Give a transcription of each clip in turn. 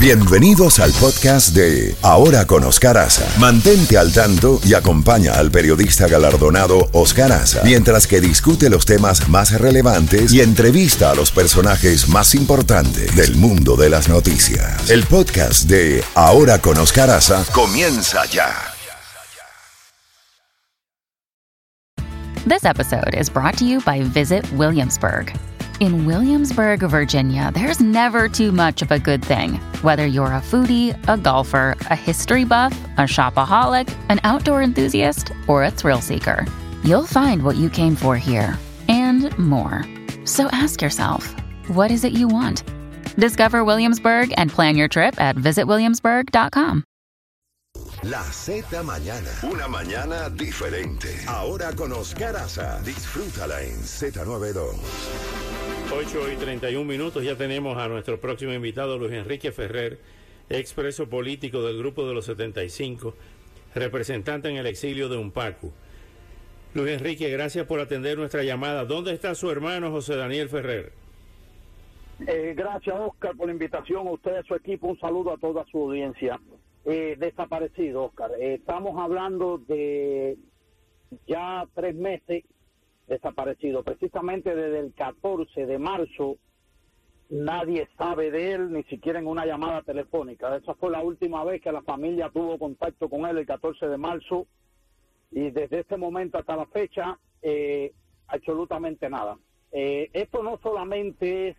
Bienvenidos al podcast de Ahora con Oscar Aza. Mantente al tanto y acompaña al periodista galardonado Oscar Aza mientras que discute los temas más relevantes y entrevista a los personajes más importantes del mundo de las noticias. El podcast de Ahora con Oscar Aza comienza ya. This episode is brought to you by Visit Williamsburg. In Williamsburg, Virginia, there's never too much of a good thing. Whether you're a foodie, a golfer, a history buff, a shopaholic, an outdoor enthusiast, or a thrill seeker, you'll find what you came for here and more. So ask yourself, what is it you want? Discover Williamsburg and plan your trip at visitwilliamsburg.com. La Z Mañana. Una mañana diferente. Ahora con Oscar Aza. Disfrútala en Z92. 8 y 31 minutos, ya tenemos a nuestro próximo invitado, Luis Enrique Ferrer, expreso político del Grupo de los 75, representante en el exilio de Unpacu. Luis Enrique, gracias por atender nuestra llamada. ¿Dónde está su hermano José Daniel Ferrer? Eh, gracias, Oscar, por la invitación a usted a su equipo. Un saludo a toda su audiencia. Eh, desaparecido, Oscar. Eh, estamos hablando de ya tres meses desaparecido. Precisamente desde el 14 de marzo nadie sabe de él, ni siquiera en una llamada telefónica. Esa fue la última vez que la familia tuvo contacto con él, el 14 de marzo, y desde ese momento hasta la fecha, eh, absolutamente nada. Eh, esto no solamente es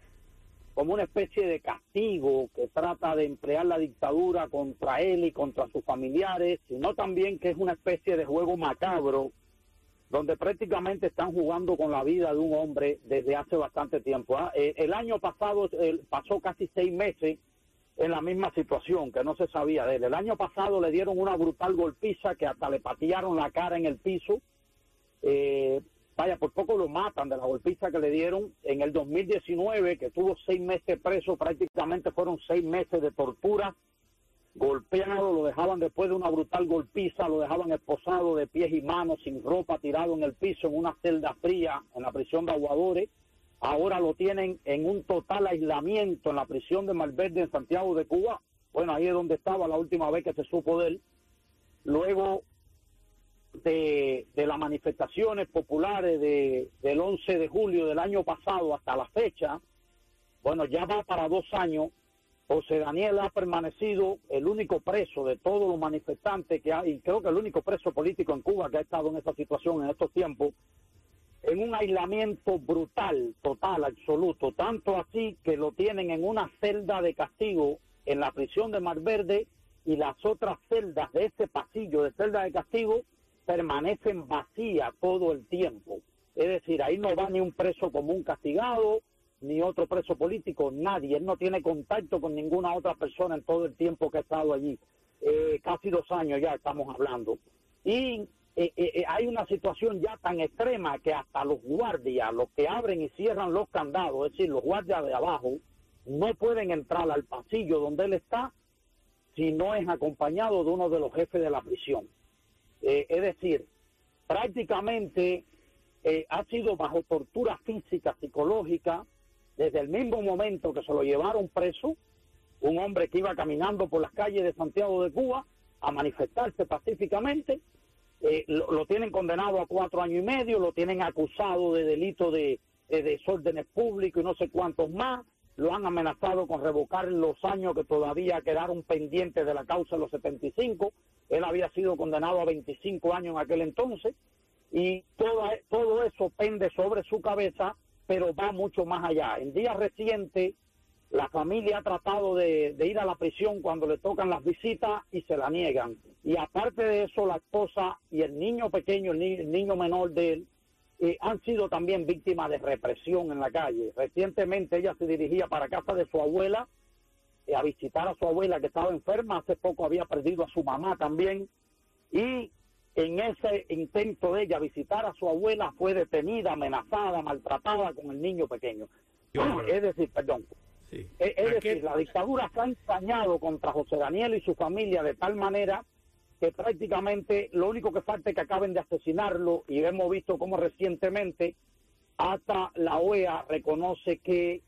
como una especie de castigo que trata de emplear la dictadura contra él y contra sus familiares, sino también que es una especie de juego macabro donde prácticamente están jugando con la vida de un hombre desde hace bastante tiempo. ¿ah? Eh, el año pasado pasó casi seis meses en la misma situación, que no se sabía de él. El año pasado le dieron una brutal golpiza que hasta le patearon la cara en el piso. Eh, vaya, por poco lo matan de la golpiza que le dieron. En el 2019, que tuvo seis meses preso, prácticamente fueron seis meses de tortura golpeado, lo dejaban después de una brutal golpiza, lo dejaban esposado de pies y manos, sin ropa, tirado en el piso, en una celda fría, en la prisión de Aguadores. Ahora lo tienen en un total aislamiento en la prisión de Malverde en Santiago de Cuba. Bueno, ahí es donde estaba la última vez que se supo de él. Luego de, de las manifestaciones populares de, del 11 de julio del año pasado hasta la fecha, bueno, ya va para dos años José Daniel ha permanecido el único preso de todos los manifestantes que hay, y creo que el único preso político en Cuba que ha estado en esta situación en estos tiempos, en un aislamiento brutal, total, absoluto, tanto así que lo tienen en una celda de castigo en la prisión de Mar Verde y las otras celdas de ese pasillo de celda de castigo permanecen vacías todo el tiempo. Es decir, ahí no va ni un preso común castigado, ni otro preso político, nadie. Él no tiene contacto con ninguna otra persona en todo el tiempo que ha estado allí. Eh, casi dos años ya estamos hablando. Y eh, eh, hay una situación ya tan extrema que hasta los guardias, los que abren y cierran los candados, es decir, los guardias de abajo, no pueden entrar al pasillo donde él está si no es acompañado de uno de los jefes de la prisión. es decir, prácticamente ha sido bajo tortura física, psicológica, desde el mismo momento que se lo llevaron preso, un hombre que iba caminando por las calles de Santiago de Cuba a manifestarse pacíficamente, eh, lo, tienen condenado a cuatro años y medio, lo tienen acusado de delito de, desórdenes públicos y no sé cuántos más, lo han amenazado con revocar los años que todavía quedaron pendientes de la causa de los 75, él había sido condenado a 25 años en aquel entonces, y todo eso pende sobre su cabeza pero va mucho más allá. En días recientes, la familia ha tratado de, ir a la prisión cuando le tocan las visitas y se la niegan. Y aparte de eso, la esposa y el niño pequeño, el, niño menor de él, eh, han sido también víctimas de represión en la calle. Recientemente ella se dirigía para casa de su abuela eh, a visitar a su abuela que estaba enferma. Hace poco había perdido a su mamá también. Y en ese intento de ella visitar a su abuela fue detenida, amenazada, maltratada con el niño pequeño. es decir, perdón. Es, decir, la dictadura se ha ensañado contra José Daniel y su familia de tal manera que prácticamente lo único que falta es que acaben de asesinarlo y hemos visto cómo recientemente hasta la OEA reconoce que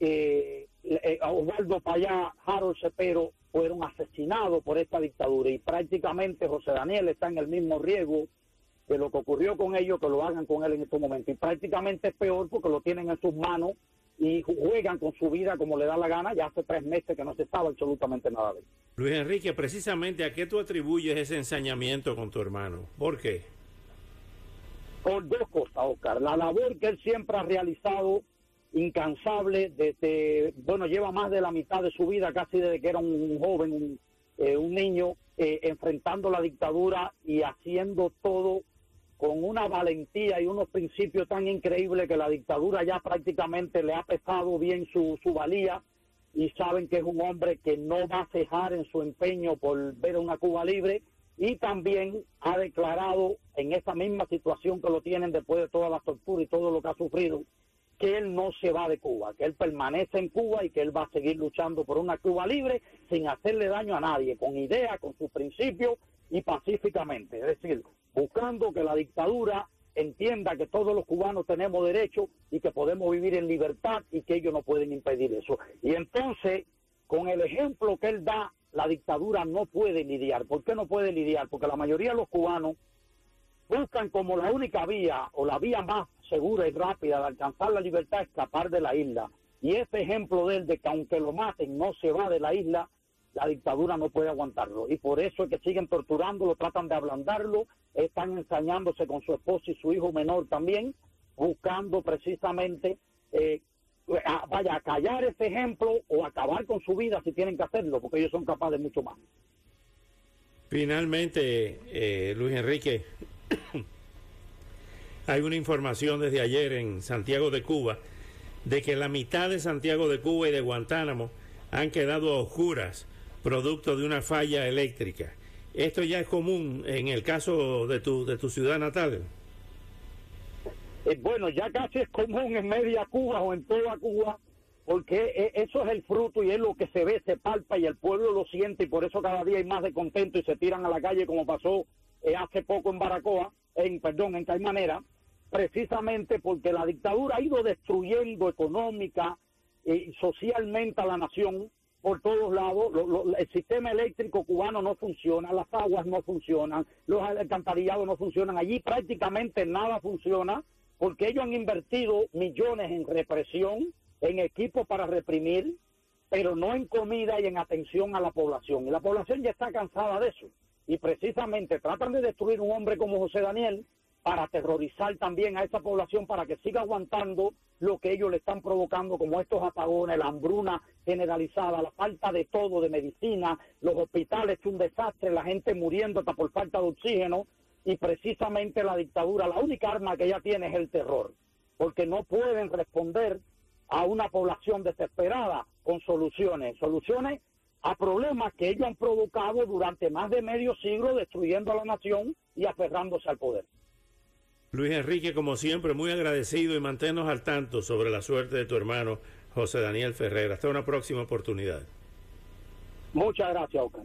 eh, eh, Osvaldo Payá, Harold Cepero fueron asesinados por esta dictadura y prácticamente José Daniel está en el mismo riesgo de lo que ocurrió con ellos, que lo hagan con él en estos momentos. Y prácticamente es peor porque lo tienen en sus manos y juegan con su vida como le da la gana. Ya hace tres meses que no se sabe absolutamente nada de él. Luis Enrique, precisamente a qué tú atribuyes ese ensañamiento con tu hermano. ¿Por qué? Por dos cosas, Oscar. La labor que él siempre ha realizado incansable desde, bueno, lleva más de la mitad de su vida, casi desde que era un joven, un, eh, un niño, eh, enfrentando la dictadura y haciendo todo con una valentía y unos principios tan increíbles que la dictadura ya prácticamente le ha pesado bien su, su valía y saben que es un hombre que no va a cejar en su empeño por ver una Cuba libre y también ha declarado en esa misma situación que lo tienen después de toda la tortura y todo lo que ha sufrido, que él no se va de Cuba, que él permanece en Cuba y que él va a seguir luchando por una Cuba libre sin hacerle daño a nadie, con ideas, con sus principios y pacíficamente. Es decir, buscando que la dictadura entienda que todos los cubanos tenemos derecho y que podemos vivir en libertad y que ellos no pueden impedir eso. Y entonces, con el ejemplo que él da, la dictadura no puede lidiar. ¿Por qué no puede lidiar? Porque la mayoría de los cubanos buscan como la única vía o la vía más segura y rápida de alcanzar la libertad escapar de la isla. Y ese ejemplo de él de que aunque lo maten no se va de la isla, la dictadura no puede aguantarlo. Y por eso es que siguen torturándolo, tratan de ablandarlo, están ensañándose con su esposo y su hijo menor también, buscando precisamente, eh, vaya, a callar ese ejemplo o acabar con su vida si tienen que hacerlo, porque ellos son capaces de mucho más. Finalmente, eh, Luis Enrique, hay una información desde ayer en Santiago de Cuba de que la mitad de Santiago de Cuba y de Guantánamo han quedado oscuras producto de una falla eléctrica. ¿Esto ya es común en el caso de tu, de tu ciudad natal? Eh, bueno, ya casi es común en media Cuba o en toda Cuba, porque e, eso es el fruto y es lo que se ve, se palpa y el pueblo lo siente y por eso cada día hay más de contento y se tiran a la calle como pasó eh, hace poco en Baracoa, en perdón, en Caimanera, precisamente porque la dictadura ha ido destruyendo económica y socialmente a la nación por todos lados, el sistema eléctrico cubano no funciona, las aguas no funcionan, los alcantarillados no funcionan, allí prácticamente nada funciona porque ellos han invertido millones en represión, en equipos para reprimir, pero no en comida y en atención a la población. Y la población ya está cansada de eso. Y precisamente tratan de destruir un hombre como José Daniel para aterrorizar también a esa población para que siga aguantando lo que ellos le están provocando, como estos apagones, la hambruna generalizada, la falta de todo, de medicina, los hospitales, un desastre, la gente muriendo hasta por falta de oxígeno, y precisamente la dictadura, la única arma que ella tiene es el terror, porque no pueden responder a una población desesperada con soluciones, soluciones a problemas que ellos han provocado durante más de medio siglo, destruyendo a la nación y aferrándose al poder. Luis Enrique, como siempre, muy agradecido y manténnos al tanto sobre la suerte de tu hermano José Daniel Ferrer. Hasta una próxima oportunidad. Muchas gracias, Ocán.